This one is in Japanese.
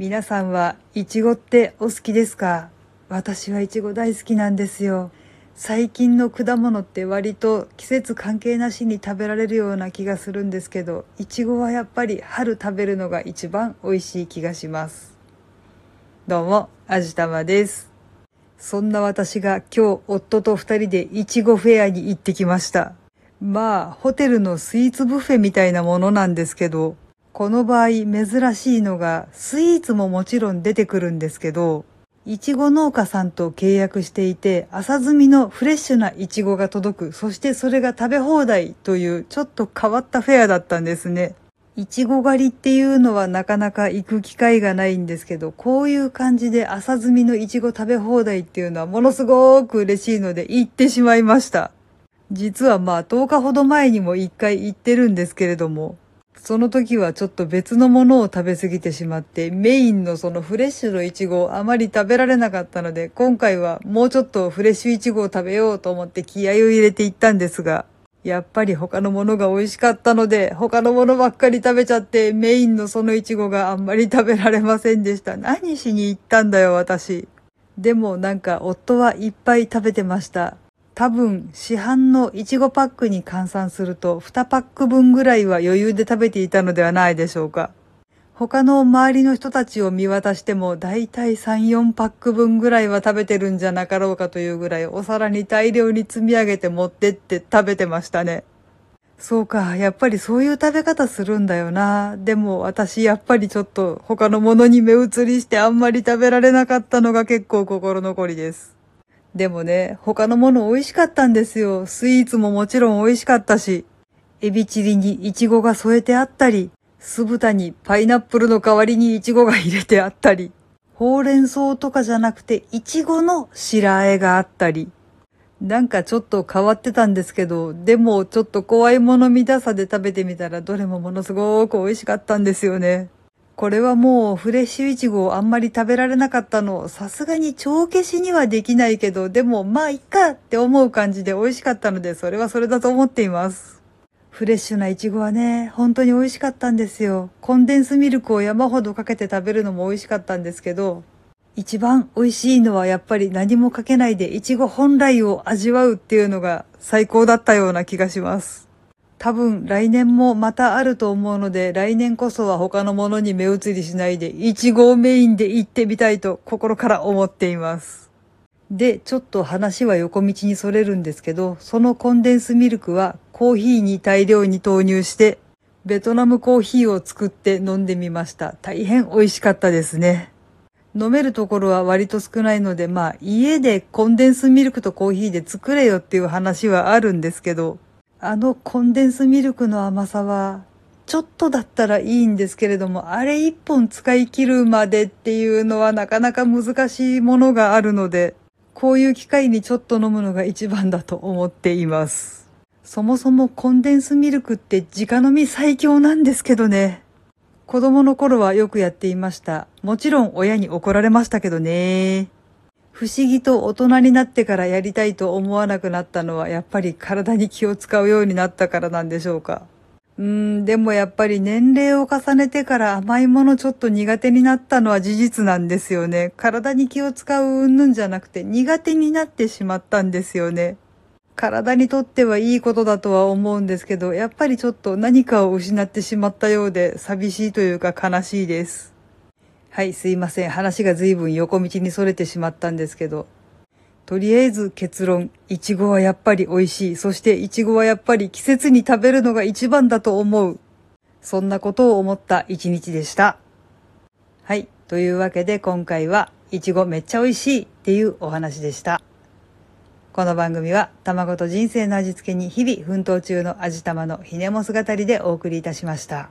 皆さんはいちごってお好きですか？私はいちご大好きなんですよ。最近の果物って割と季節関係なしに食べられるような気がするんですけど、いちごはやっぱり春食べるのが一番美味しい気がします。どうも、あじたまです。そんな私が今日夫と二人でいちごフェアに行ってきました。まあ、ホテルのスイーツブッフェみたいなものなんですけど、この場合珍しいのがスイーツももちろん出てくるんですけど、いちご農家さんと契約していて、朝摘みのフレッシュないちごが届く、そしてそれが食べ放題というちょっと変わったフェアだったんですね。いちご狩りっていうのはなかなか行く機会がないんですけど、こういう感じで朝摘みのいちご食べ放題っていうのはものすごく嬉しいので行ってしまいました。実はまあ10日ほど前にも1回行ってるんですけれども、その時はちょっと別のものを食べ過ぎてしまって、メインのそのフレッシュのイチゴをあまり食べられなかったので、今回はもうちょっとフレッシュイチゴを食べようと思って気合を入れていったんですが、やっぱり他のものが美味しかったので、他のものばっかり食べちゃって、メインのそのイチゴがあんまり食べられませんでした。何しに行ったんだよ、私。でもなんか夫はいっぱい食べてました。多分市販のいちごパックに換算すると2パック分ぐらいは余裕で食べていたのではないでしょうか。他の周りの人たちを見渡しても大体3、4パック分ぐらいは食べてるんじゃなかろうかというぐらいお皿に大量に積み上げて持ってって食べてましたね。そうか、やっぱりそういう食べ方するんだよな。でも私やっぱりちょっと他のものに目移りしてあんまり食べられなかったのが結構心残りです。でもね、他のもの美味しかったんですよ。スイーツももちろん美味しかったし。エビチリにイチゴが添えてあったり、酢豚にパイナップルの代わりにイチゴが入れてあったり、ほうれん草とかじゃなくてイチゴの白あえがあったり、なんかちょっと変わってたんですけど、でもちょっと怖いもの見たさで食べてみたらどれもものすごく美味しかったんですよね。これはもうフレッシュイチゴをあんまり食べられなかったの、さすがに帳消しにはできないけど、でもまあいっかって思う感じで美味しかったので、それはそれだと思っています。フレッシュなイチゴはね、本当に美味しかったんですよ。コンデンスミルクを山ほどかけて食べるのも美味しかったんですけど、一番美味しいのはやっぱり何もかけないでイチゴ本来を味わうっていうのが最高だったような気がします。多分来年もまたあると思うので、来年こそは他のものに目移りしないで、いちごメインで行ってみたいと心から思っています。で、ちょっと話は横道にそれるんですけど、そのコンデンスミルクはコーヒーに大量に投入して、ベトナムコーヒーを作って飲んでみました。大変美味しかったですね。飲めるところは割と少ないので、まあ家でコンデンスミルクとコーヒーで作れよっていう話はあるんですけど、あのコンデンスミルクの甘さは、ちょっとだったらいいんですけれども、あれ一本使い切るまでっていうのはなかなか難しいものがあるので、こういう機会にちょっと飲むのが一番だと思っています。そもそもコンデンスミルクって直飲み最強なんですけどね。子供の頃はよくやっていました。もちろん親に怒られましたけどね。不思議と大人になってからやりたいと思わなくなったのはやっぱり体に気を使うようになったからなんでしょうか。うーん、でもやっぱり年齢を重ねてから甘いものちょっと苦手になったのは事実なんですよね。体に気を使う云々じゃなくて苦手になってしまったんですよね。体にとってはいいことだとは思うんですけど、やっぱりちょっと何かを失ってしまったようで寂しいというか悲しいです。はい、すいません。話が随分横道にそれてしまったんですけど。とりあえず結論、いちごはやっぱり美味しい。そしていちごはやっぱり季節に食べるのが一番だと思う。そんなことを思った一日でした。はい。というわけで今回はいちごめっちゃ美味しいっていうお話でした。この番組は卵と人生の味付けに日々奮闘中の味玉のひねもす語りでお送りいたしました。